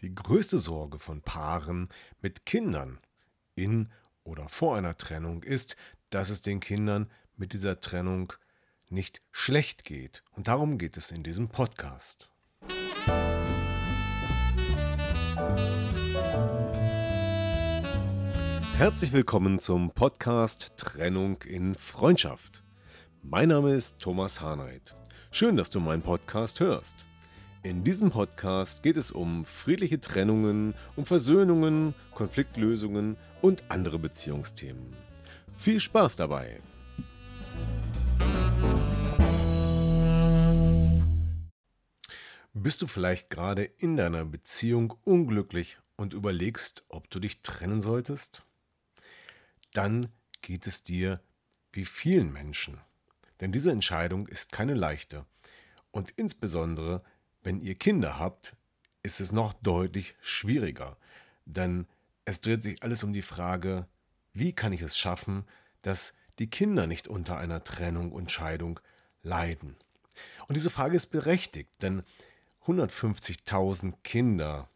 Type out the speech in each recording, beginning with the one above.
Die größte Sorge von Paaren mit Kindern in oder vor einer Trennung ist, dass es den Kindern mit dieser Trennung nicht schlecht geht. Und darum geht es in diesem Podcast. Herzlich willkommen zum Podcast Trennung in Freundschaft. Mein Name ist Thomas Harnight. Schön, dass du meinen Podcast hörst. In diesem Podcast geht es um friedliche Trennungen, um Versöhnungen, Konfliktlösungen und andere Beziehungsthemen. Viel Spaß dabei! Bist du vielleicht gerade in deiner Beziehung unglücklich und überlegst, ob du dich trennen solltest? Dann geht es dir wie vielen Menschen. Denn diese Entscheidung ist keine leichte. Und insbesondere wenn ihr Kinder habt, ist es noch deutlich schwieriger, denn es dreht sich alles um die Frage, wie kann ich es schaffen, dass die Kinder nicht unter einer Trennung und Scheidung leiden. Und diese Frage ist berechtigt, denn 150.000 Kinder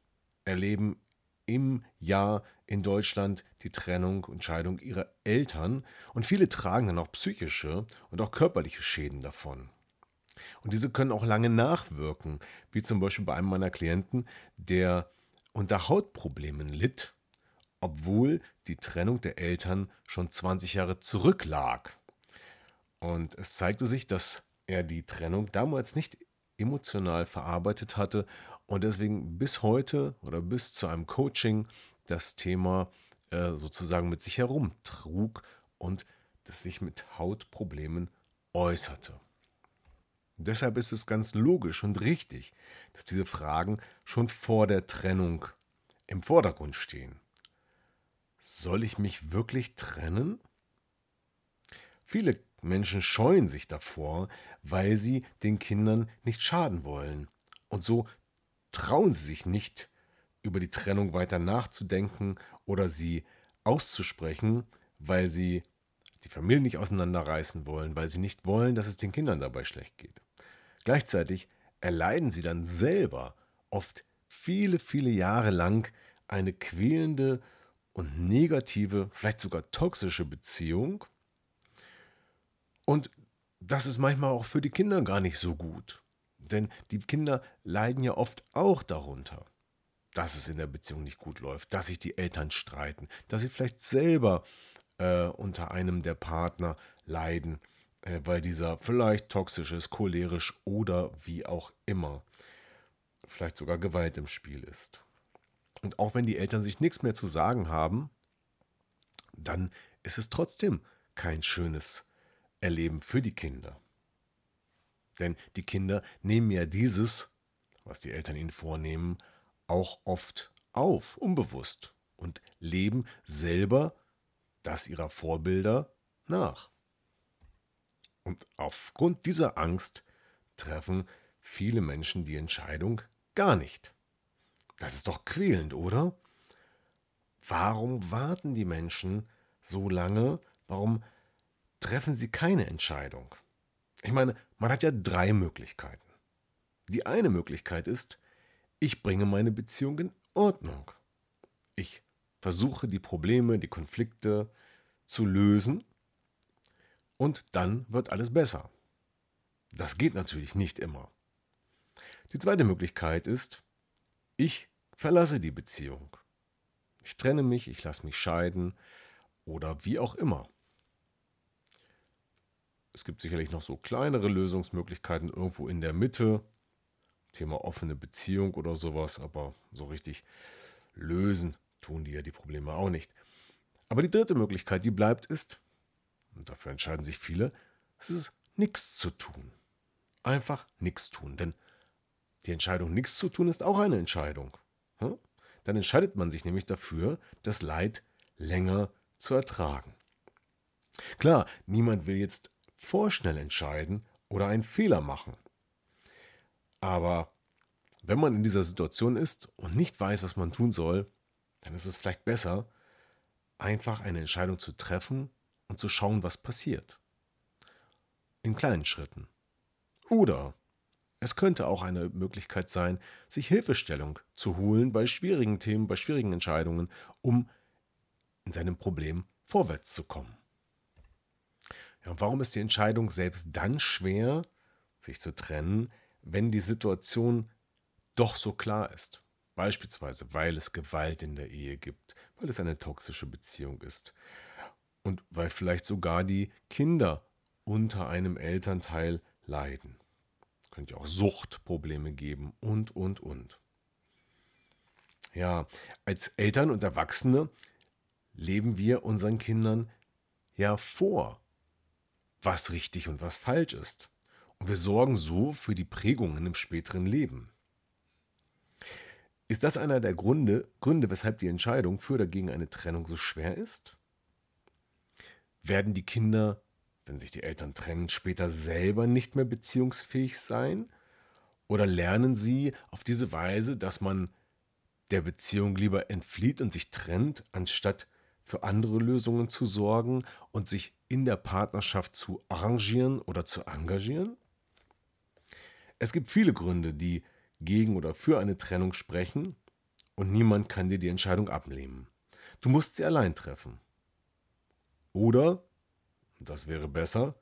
erleben im Jahr in Deutschland die Trennung und Scheidung ihrer Eltern und viele tragen dann auch psychische und auch körperliche Schäden davon. Und diese können auch lange nachwirken, wie zum Beispiel bei einem meiner Klienten, der unter Hautproblemen litt, obwohl die Trennung der Eltern schon 20 Jahre zurücklag. Und es zeigte sich, dass er die Trennung damals nicht emotional verarbeitet hatte und deswegen bis heute oder bis zu einem Coaching das Thema äh, sozusagen mit sich herumtrug und das sich mit Hautproblemen äußerte. Deshalb ist es ganz logisch und richtig, dass diese Fragen schon vor der Trennung im Vordergrund stehen. Soll ich mich wirklich trennen? Viele Menschen scheuen sich davor, weil sie den Kindern nicht schaden wollen. Und so trauen sie sich nicht, über die Trennung weiter nachzudenken oder sie auszusprechen, weil sie die Familie nicht auseinanderreißen wollen, weil sie nicht wollen, dass es den Kindern dabei schlecht geht. Gleichzeitig erleiden sie dann selber oft viele, viele Jahre lang eine quälende und negative, vielleicht sogar toxische Beziehung. Und das ist manchmal auch für die Kinder gar nicht so gut. Denn die Kinder leiden ja oft auch darunter, dass es in der Beziehung nicht gut läuft, dass sich die Eltern streiten, dass sie vielleicht selber äh, unter einem der Partner leiden äh, weil dieser vielleicht toxisch ist, cholerisch oder wie auch immer. Vielleicht sogar Gewalt im Spiel ist. Und auch wenn die Eltern sich nichts mehr zu sagen haben, dann ist es trotzdem kein schönes Erleben für die Kinder. Denn die Kinder nehmen ja dieses, was die Eltern ihnen vornehmen, auch oft auf, unbewusst, und leben selber das ihrer Vorbilder nach. Und aufgrund dieser Angst treffen viele Menschen die Entscheidung gar nicht. Das ist doch quälend, oder? Warum warten die Menschen so lange? Warum treffen sie keine Entscheidung? Ich meine, man hat ja drei Möglichkeiten. Die eine Möglichkeit ist, ich bringe meine Beziehung in Ordnung. Ich versuche die Probleme, die Konflikte zu lösen und dann wird alles besser. Das geht natürlich nicht immer. Die zweite Möglichkeit ist, ich verlasse die Beziehung. Ich trenne mich, ich lasse mich scheiden oder wie auch immer. Es gibt sicherlich noch so kleinere Lösungsmöglichkeiten irgendwo in der Mitte. Thema offene Beziehung oder sowas, aber so richtig lösen tun die ja die Probleme auch nicht. Aber die dritte Möglichkeit, die bleibt, ist, und dafür entscheiden sich viele, es ist nichts zu tun. Einfach nichts tun, denn Die Entscheidung, nichts zu tun, ist auch eine Entscheidung. Dann entscheidet man sich nämlich dafür, das Leid länger zu ertragen. Klar, niemand will jetzt vorschnell entscheiden oder einen Fehler machen. Aber wenn man in dieser Situation ist und nicht weiß, was man tun soll, dann ist es vielleicht besser, einfach eine Entscheidung zu treffen und zu schauen, was passiert. In kleinen Schritten. Oder es könnte auch eine Möglichkeit sein, sich Hilfestellung zu holen bei schwierigen Themen, bei schwierigen Entscheidungen, um in seinem Problem vorwärts zu kommen. Ja, und warum ist die Entscheidung selbst dann schwer, sich zu trennen, wenn die Situation doch so klar ist? Beispielsweise, weil es Gewalt in der Ehe gibt, weil es eine toxische Beziehung ist und weil vielleicht sogar die Kinder unter einem Elternteil leiden. Könnte ja auch Suchtprobleme geben und, und, und. Ja, als Eltern und Erwachsene leben wir unseren Kindern ja vor, was richtig und was falsch ist. Und wir sorgen so für die Prägungen im späteren Leben. Ist das einer der Gründe, Gründe, weshalb die Entscheidung für oder gegen eine Trennung so schwer ist? Werden die Kinder wenn sich die Eltern trennen, später selber nicht mehr beziehungsfähig sein? Oder lernen sie auf diese Weise, dass man der Beziehung lieber entflieht und sich trennt, anstatt für andere Lösungen zu sorgen und sich in der Partnerschaft zu arrangieren oder zu engagieren? Es gibt viele Gründe, die gegen oder für eine Trennung sprechen und niemand kann dir die Entscheidung abnehmen. Du musst sie allein treffen. Oder das wäre besser,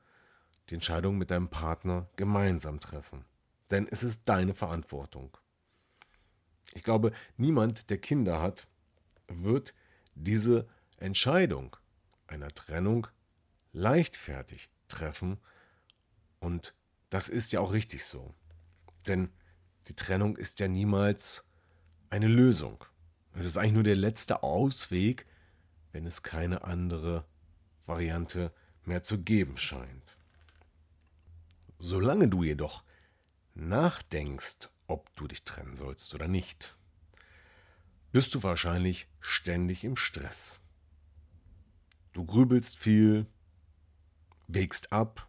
die Entscheidung mit deinem Partner gemeinsam treffen. Denn es ist deine Verantwortung. Ich glaube, niemand, der Kinder hat, wird diese Entscheidung einer Trennung leichtfertig treffen. Und das ist ja auch richtig so. Denn die Trennung ist ja niemals eine Lösung. Es ist eigentlich nur der letzte Ausweg, wenn es keine andere Variante mehr zu geben scheint. Solange du jedoch nachdenkst, ob du dich trennen sollst oder nicht, bist du wahrscheinlich ständig im Stress. Du grübelst viel, wägst ab,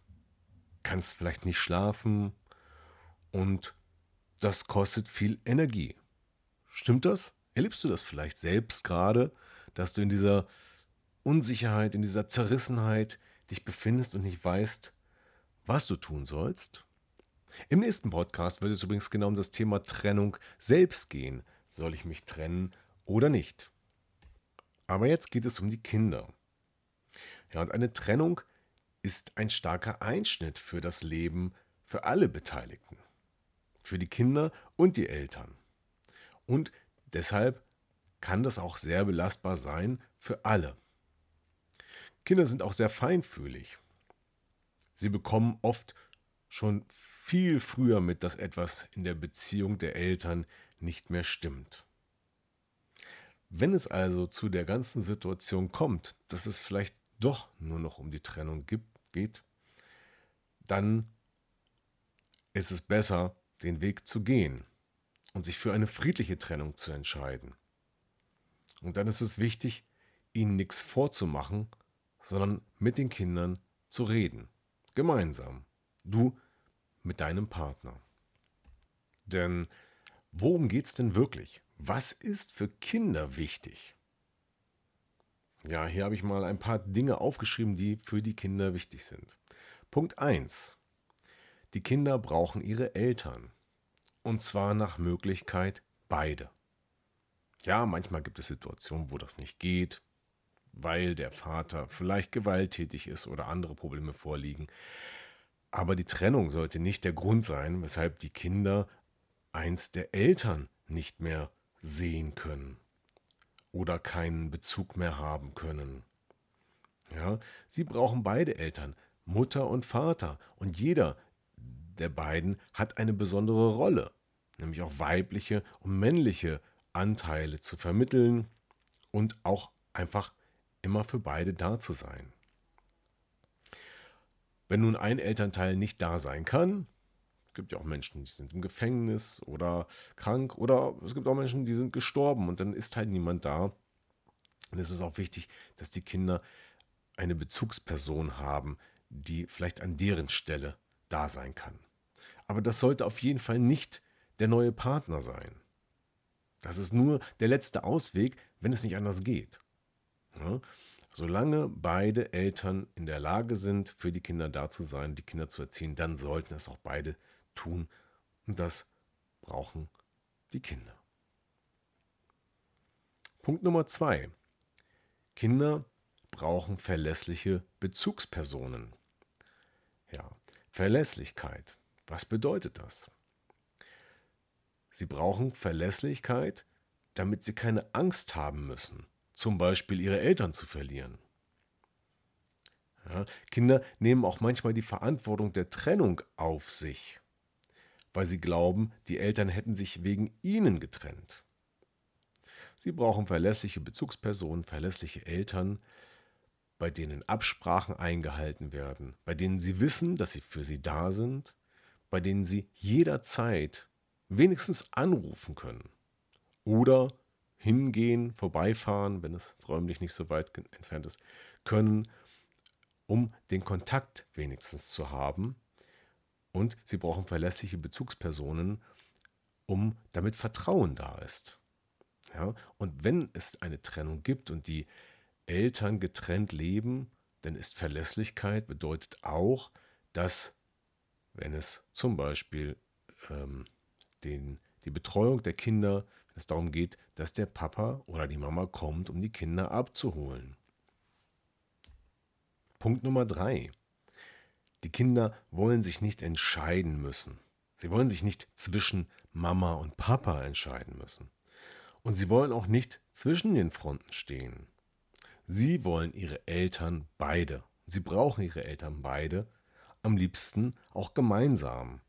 kannst vielleicht nicht schlafen und das kostet viel Energie. Stimmt das? Erlebst du das vielleicht selbst gerade, dass du in dieser Unsicherheit, in dieser Zerrissenheit, dich befindest und nicht weißt, was du tun sollst? Im nächsten Podcast wird es übrigens genau um das Thema Trennung selbst gehen. Soll ich mich trennen oder nicht? Aber jetzt geht es um die Kinder. Ja, und eine Trennung ist ein starker Einschnitt für das Leben für alle Beteiligten. Für die Kinder und die Eltern. Und deshalb kann das auch sehr belastbar sein für alle. Kinder sind auch sehr feinfühlig. Sie bekommen oft schon viel früher mit, dass etwas in der Beziehung der Eltern nicht mehr stimmt. Wenn es also zu der ganzen Situation kommt, dass es vielleicht doch nur noch um die Trennung gibt, geht, dann ist es besser, den Weg zu gehen und sich für eine friedliche Trennung zu entscheiden. Und dann ist es wichtig, ihnen nichts vorzumachen sondern mit den Kindern zu reden. Gemeinsam. Du mit deinem Partner. Denn worum geht es denn wirklich? Was ist für Kinder wichtig? Ja, hier habe ich mal ein paar Dinge aufgeschrieben, die für die Kinder wichtig sind. Punkt 1. Die Kinder brauchen ihre Eltern. Und zwar nach Möglichkeit beide. Ja, manchmal gibt es Situationen, wo das nicht geht weil der Vater vielleicht gewalttätig ist oder andere Probleme vorliegen. Aber die Trennung sollte nicht der Grund sein, weshalb die Kinder eins der Eltern nicht mehr sehen können oder keinen Bezug mehr haben können. Ja, sie brauchen beide Eltern, Mutter und Vater, und jeder der beiden hat eine besondere Rolle, nämlich auch weibliche und männliche Anteile zu vermitteln und auch einfach immer für beide da zu sein. Wenn nun ein Elternteil nicht da sein kann, Es gibt ja auch Menschen, die sind im Gefängnis oder krank oder es gibt auch Menschen, die sind gestorben und dann ist halt niemand da. Und es ist auch wichtig, dass die Kinder eine Bezugsperson haben, die vielleicht an deren Stelle da sein kann. Aber das sollte auf jeden Fall nicht der neue Partner sein. Das ist nur der letzte Ausweg, wenn es nicht anders geht. Ja? Solange beide Eltern in der Lage sind, für die Kinder da zu sein, die Kinder zu erziehen, dann sollten es auch beide tun. Und das brauchen die Kinder. Punkt Nummer zwei. Kinder brauchen verlässliche Bezugspersonen. Ja, Verlässlichkeit. Was bedeutet das? Sie brauchen Verlässlichkeit, damit sie keine Angst haben müssen, zum Beispiel ihre Eltern zu verlieren. Ja, Kinder nehmen auch manchmal die Verantwortung der Trennung auf sich weil sie glauben, die Eltern hätten sich wegen ihnen getrennt. Sie brauchen verlässliche Bezugspersonen, verlässliche Eltern, bei denen Absprachen eingehalten werden, bei denen sie wissen, dass sie für sie da sind, bei denen sie jederzeit wenigstens anrufen können oder hingehen, vorbeifahren, wenn es räumlich nicht so weit entfernt ist, können, um den Kontakt wenigstens zu haben und sie brauchen verlässliche Bezugspersonen, um damit Vertrauen da ist. Ja? Und wenn es eine Trennung gibt und die Eltern getrennt leben, dann ist Verlässlichkeit bedeutet auch, dass wenn es zum Beispiel ähm, den, die Betreuung der Kinder, wenn es darum geht, dass der Papa oder die Mama kommt, um die Kinder abzuholen. Punkt Nummer drei. Die Kinder wollen sich nicht entscheiden müssen. Sie wollen sich nicht zwischen Mama und Papa entscheiden müssen. Und sie wollen auch nicht zwischen den Fronten stehen. Sie wollen ihre Eltern beide. Sie brauchen ihre Eltern beide, am liebsten auch gemeinsam.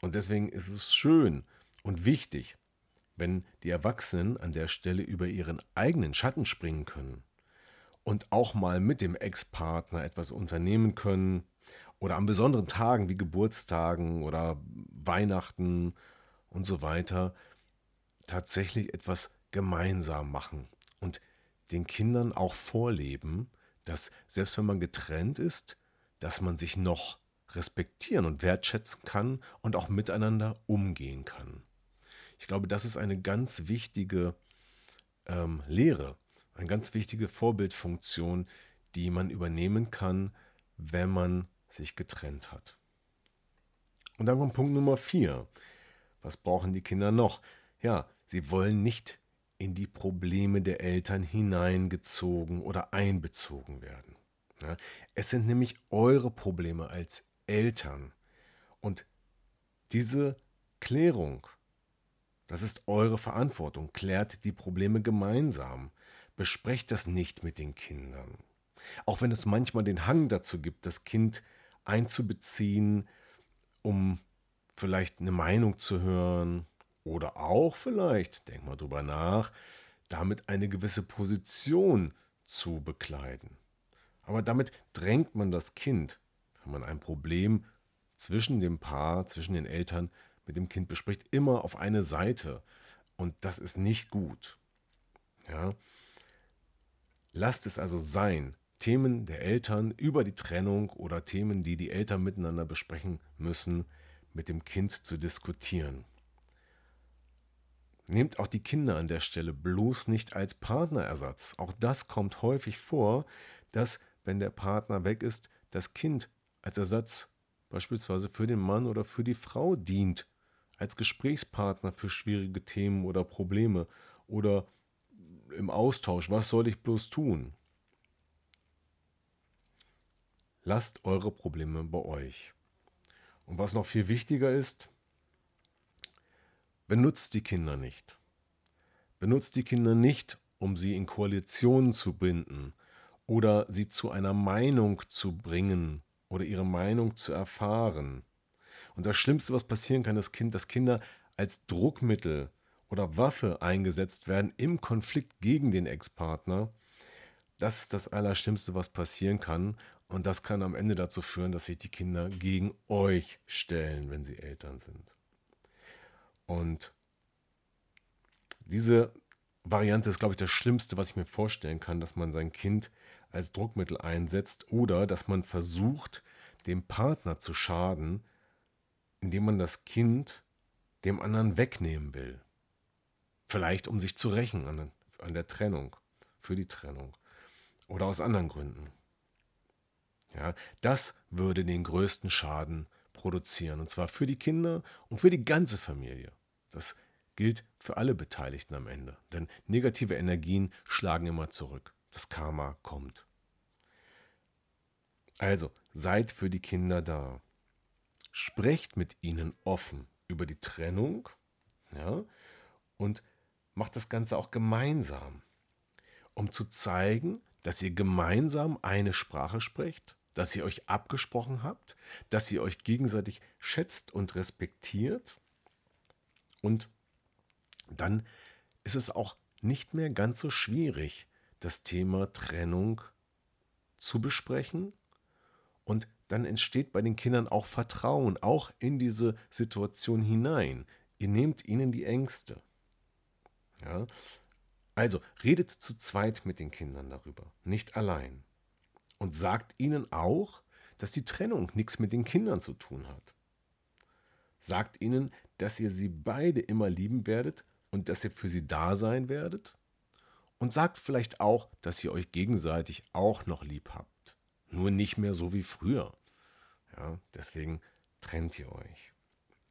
Und deswegen ist es schön und wichtig, wenn die Erwachsenen an der Stelle über ihren eigenen Schatten springen können und auch mal mit dem Ex-Partner etwas unternehmen können, oder an besonderen Tagen wie Geburtstagen oder Weihnachten und so weiter tatsächlich etwas gemeinsam machen und den Kindern auch vorleben, dass selbst wenn man getrennt ist, dass man sich noch respektieren und wertschätzen kann und auch miteinander umgehen kann. Ich glaube, das ist eine ganz wichtige ähm, Lehre, eine ganz wichtige Vorbildfunktion, die man übernehmen kann, wenn man sich getrennt hat. Und dann kommt Punkt Nummer vier. Was brauchen die Kinder noch? Ja, sie wollen nicht in die Probleme der Eltern hineingezogen oder einbezogen werden. Ja, es sind nämlich eure Probleme als Eltern. Und diese Klärung, das ist eure Verantwortung. Klärt die Probleme gemeinsam. Besprecht das nicht mit den Kindern. Auch wenn es manchmal den Hang dazu gibt, das Kind einzubeziehen, um vielleicht eine Meinung zu hören oder auch vielleicht, denk mal drüber nach, damit eine gewisse Position zu bekleiden. Aber damit drängt man das Kind, wenn man ein Problem zwischen dem Paar, zwischen den Eltern mit dem Kind bespricht, immer auf eine Seite. Und das ist nicht gut. Ja? Lasst es also sein, Themen der Eltern über die Trennung oder Themen, die die Eltern miteinander besprechen müssen, mit dem Kind zu diskutieren. Nehmt auch die Kinder an der Stelle bloß nicht als Partnerersatz. Auch das kommt häufig vor, dass, wenn der Partner weg ist, das Kind als Ersatz beispielsweise für den Mann oder für die Frau dient, als Gesprächspartner für schwierige Themen oder Probleme oder im Austausch, was soll ich bloß tun? Lasst eure Probleme bei euch. Und was noch viel wichtiger ist, benutzt die Kinder nicht. Benutzt die Kinder nicht, um sie in Koalitionen zu binden oder sie zu einer Meinung zu bringen oder ihre Meinung zu erfahren. Und das Schlimmste, was passieren kann, ist, dass Kinder als Druckmittel oder Waffe eingesetzt werden im Konflikt gegen den Ex-Partner. Das ist das Allerschlimmste, was passieren kann. Und das kann am Ende dazu führen, dass sich die Kinder gegen euch stellen, wenn sie Eltern sind. Und diese Variante ist, glaube ich, das Schlimmste, was ich mir vorstellen kann, dass man sein Kind als Druckmittel einsetzt oder dass man versucht, dem Partner zu schaden, indem man das Kind dem anderen wegnehmen will. Vielleicht um sich zu rächen an, an der Trennung, für die Trennung oder aus anderen Gründen. Ja, das würde den größten Schaden produzieren und zwar für die Kinder und für die ganze Familie. Das gilt für alle Beteiligten am Ende, denn negative Energien schlagen immer zurück. Das Karma kommt. Also, seid für die Kinder da. Sprecht mit ihnen offen über die Trennung ja, und macht das Ganze auch gemeinsam, um zu zeigen, dass ihr gemeinsam eine Sprache sprecht, dass ihr euch abgesprochen habt, dass ihr euch gegenseitig schätzt und respektiert und dann ist es auch nicht mehr ganz so schwierig, das Thema Trennung zu besprechen und dann entsteht bei den Kindern auch Vertrauen, auch in diese Situation hinein. Ihr nehmt ihnen die Ängste. Ja? Also redet zu zweit mit den Kindern darüber, nicht allein. Und sagt ihnen auch, dass die Trennung nichts mit den Kindern zu tun hat. Sagt ihnen, dass ihr sie beide immer lieben werdet und dass ihr für sie da sein werdet. Und sagt vielleicht auch, dass ihr euch gegenseitig auch noch lieb habt. Nur nicht mehr so wie früher. Ja, deswegen trennt ihr euch.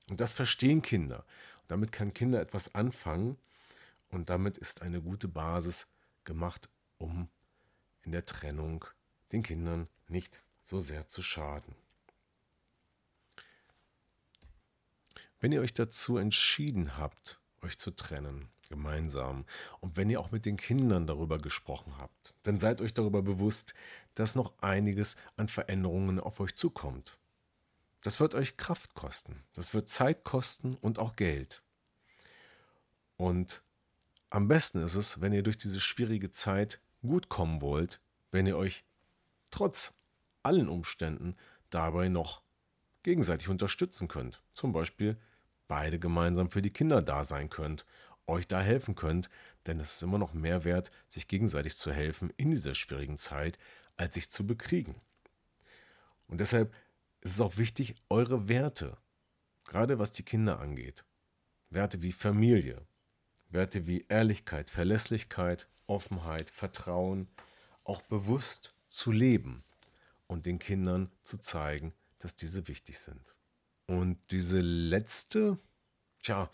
Und das verstehen Kinder. Und damit kann Kinder etwas anfangen. Und damit ist eine gute Basis gemacht, um in der Trennung den Kindern nicht so sehr zu schaden. Wenn ihr euch dazu entschieden habt, euch zu trennen, gemeinsam. Und wenn ihr auch mit den Kindern darüber gesprochen habt, dann seid euch darüber bewusst, dass noch einiges an Veränderungen auf euch zukommt. Das wird euch Kraft kosten, das wird Zeit kosten und auch Geld. Und am besten ist es, wenn ihr durch diese schwierige Zeit gut kommen wollt, wenn ihr euch trotz allen Umständen dabei noch gegenseitig unterstützen könnt. Zum Beispiel beide gemeinsam für die Kinder da sein könnt euch da helfen könnt, denn es ist immer noch mehr wert, sich gegenseitig zu helfen in dieser schwierigen Zeit, als sich zu bekriegen. Und deshalb ist es auch wichtig, eure Werte, gerade was die Kinder angeht, Werte wie Familie, Werte wie Ehrlichkeit, Verlässlichkeit, Offenheit, Vertrauen, auch bewusst zu leben und den Kindern zu zeigen, dass diese wichtig sind. Und diese letzte, tja,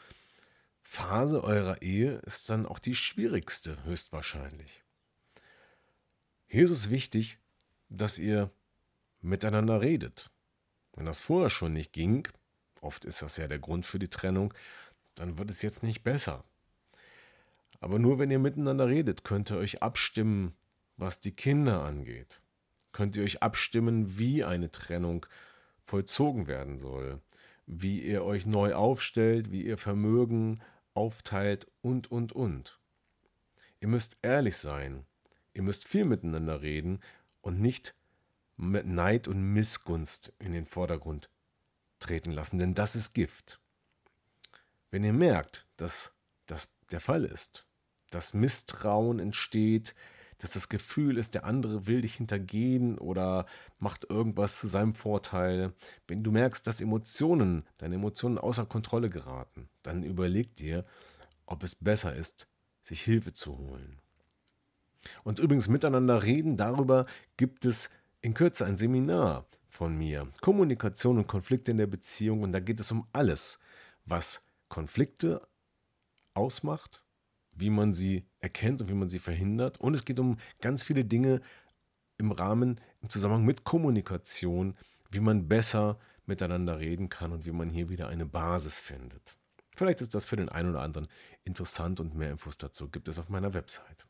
Phase eurer Ehe ist dann auch die schwierigste, höchstwahrscheinlich. Hier ist es wichtig, dass ihr miteinander redet. Wenn das vorher schon nicht ging, oft ist das ja der Grund für die Trennung, dann wird es jetzt nicht besser. Aber nur wenn ihr miteinander redet, könnt ihr euch abstimmen, was die Kinder angeht. Könnt ihr euch abstimmen, wie eine Trennung vollzogen werden soll, wie ihr euch neu aufstellt, wie ihr Vermögen aufteilt und, und, und. Ihr müsst ehrlich sein. Ihr müsst viel miteinander reden und nicht mit Neid und Missgunst in den Vordergrund treten lassen, denn das ist Gift. Wenn ihr merkt, dass das der Fall ist, dass Misstrauen entsteht, dass das Gefühl ist, der andere will dich hintergehen oder macht irgendwas zu seinem Vorteil. Wenn du merkst, dass Emotionen, deine Emotionen außer Kontrolle geraten, dann überleg dir, ob es besser ist, sich Hilfe zu holen. Und übrigens miteinander reden, darüber gibt es in Kürze ein Seminar von mir. Kommunikation und Konflikte in der Beziehung. Und da geht es um alles, was Konflikte ausmacht wie man sie erkennt und wie man sie verhindert. Und es geht um ganz viele Dinge im Rahmen, im Zusammenhang mit Kommunikation, wie man besser miteinander reden kann und wie man hier wieder eine Basis findet. Vielleicht ist das für den einen oder anderen interessant und mehr Infos dazu gibt es auf meiner Website.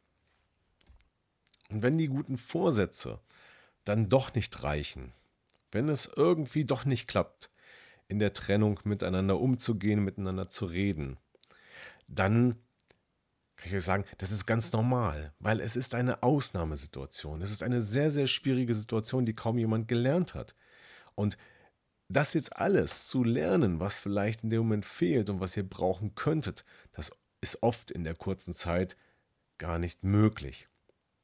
Und wenn die guten Vorsätze dann doch nicht reichen, wenn es irgendwie doch nicht klappt, in der Trennung miteinander umzugehen, miteinander zu reden, dann ich euch sagen, das ist ganz normal, weil es ist eine Ausnahmesituation. Es ist eine sehr, sehr schwierige Situation, die kaum jemand gelernt hat. Und das jetzt alles zu lernen, was vielleicht in dem Moment fehlt und was ihr brauchen könntet, das ist oft in der kurzen Zeit gar nicht möglich.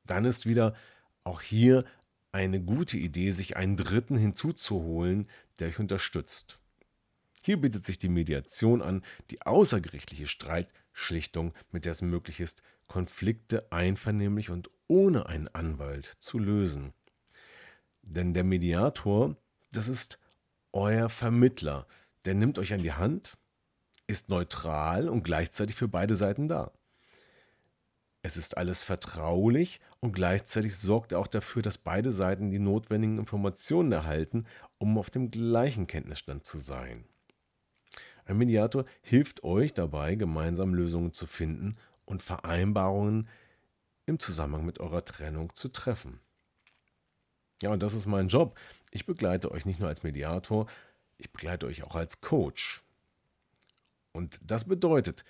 Dann ist wieder auch hier eine gute Idee, sich einen Dritten hinzuzuholen, der euch unterstützt. Hier bietet sich die Mediation an, die außergerichtliche Streitschlichtung, mit der es möglich ist, Konflikte einvernehmlich und ohne einen Anwalt zu lösen. Denn der Mediator, das ist euer Vermittler, der nimmt euch an die Hand, ist neutral und gleichzeitig für beide Seiten da. Es ist alles vertraulich und gleichzeitig sorgt er auch dafür, dass beide Seiten die notwendigen Informationen erhalten, um auf dem gleichen Kenntnisstand zu sein. Ein Mediator hilft euch dabei, gemeinsam Lösungen zu finden und Vereinbarungen im Zusammenhang mit eurer Trennung zu treffen. Ja, und das ist mein Job. Ich begleite euch nicht nur als Mediator, ich begleite euch auch als Coach. Und das bedeutet,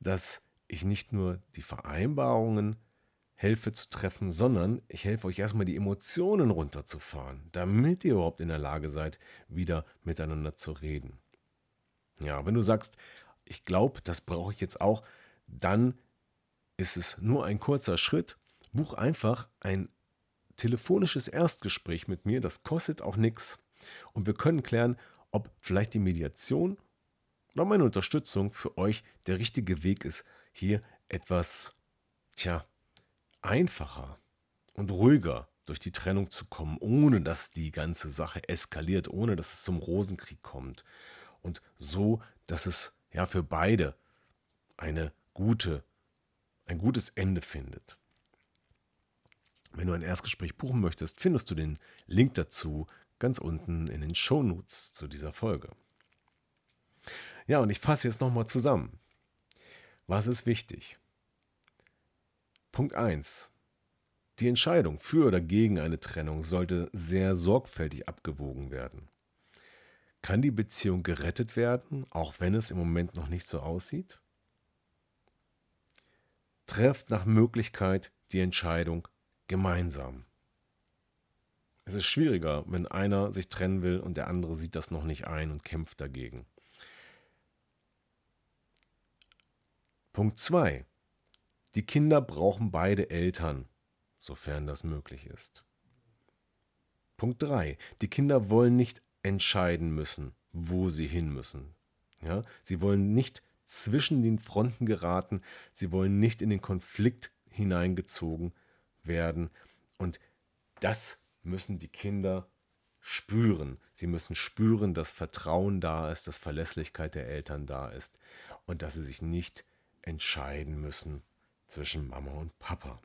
dass ich nicht nur die Vereinbarungen helfe zu treffen, sondern ich helfe euch erstmal die Emotionen runterzufahren, damit ihr überhaupt in der Lage seid, wieder miteinander zu reden. Ja, wenn du sagst, ich glaube, das brauche ich jetzt auch, dann ist es nur ein kurzer Schritt. Buch einfach ein telefonisches Erstgespräch mit mir, das kostet auch nichts. Und wir können klären, ob vielleicht die Mediation oder meine Unterstützung für euch der richtige Weg ist, hier etwas, tja, einfacher und ruhiger durch die Trennung zu kommen, ohne dass die ganze Sache eskaliert, ohne dass es zum Rosenkrieg kommt und so, dass es ja für beide eine gute, ein gutes Ende findet. Wenn du ein Erstgespräch buchen möchtest, findest du den Link dazu ganz unten in den Shownotes zu dieser Folge. Ja, und ich fasse jetzt nochmal zusammen. Was ist wichtig? Punkt 1. Die Entscheidung für oder gegen eine Trennung sollte sehr sorgfältig abgewogen werden. Kann die Beziehung gerettet werden, auch wenn es im Moment noch nicht so aussieht? Trefft nach Möglichkeit die Entscheidung gemeinsam. Es ist schwieriger, wenn einer sich trennen will und der andere sieht das noch nicht ein und kämpft dagegen. Punkt 2. Die Kinder brauchen beide Eltern, sofern das möglich ist. Punkt 3. Die Kinder wollen nicht entscheiden müssen, wo sie hin müssen. Ja? Sie wollen nicht zwischen den Fronten geraten, sie wollen nicht in den Konflikt hineingezogen werden. Und das müssen die Kinder spüren. Sie müssen spüren, dass Vertrauen da ist, dass Verlässlichkeit der Eltern da ist und dass sie sich nicht entscheiden müssen zwischen Mama und Papa.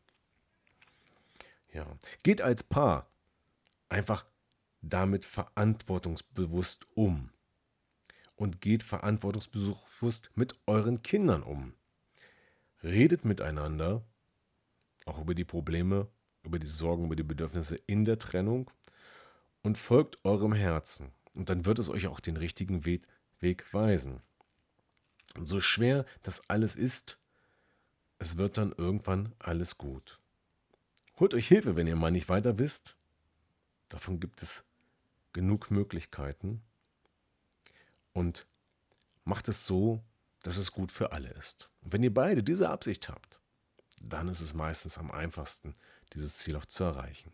Ja, geht als Paar einfach damit verantwortungsbewusst um und geht verantwortungsbewusst mit euren Kindern um. Redet miteinander, auch über die Probleme, über die Sorgen, über die Bedürfnisse in der Trennung und folgt eurem Herzen. Und dann wird es euch auch den richtigen Weg, weisen. Und so schwer das alles ist, es wird dann irgendwann alles gut. Holt euch Hilfe, wenn ihr mal nicht weiter wisst. Davon gibt es genug Möglichkeiten und macht es so, dass es gut für alle ist. Und wenn ihr beide diese Absicht habt, dann ist es meistens am einfachsten, dieses Ziel auch zu erreichen.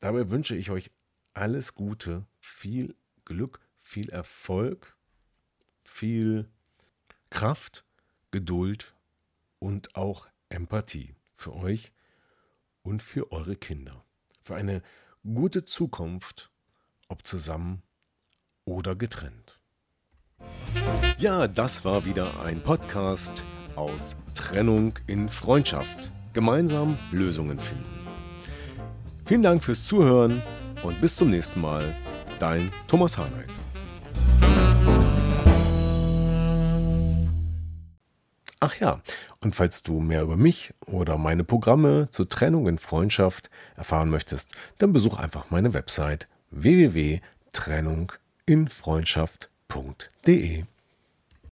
Dabei wünsche ich euch alles Gute, viel Glück, viel Erfolg, viel Kraft, Geduld und auch Empathie für euch und für eure Kinder. Für eine gute Zukunft, ob zusammen oder getrennt. Ja, das war wieder ein Podcast aus Trennung in Freundschaft. Gemeinsam Lösungen finden. Vielen Dank fürs Zuhören und bis zum nächsten Mal. Dein Thomas Harnight. Ach ja, und falls du mehr über mich oder meine Programme zur Trennung in Freundschaft erfahren möchtest, dann besuch einfach meine Website www.trennunginfreundschaft.de.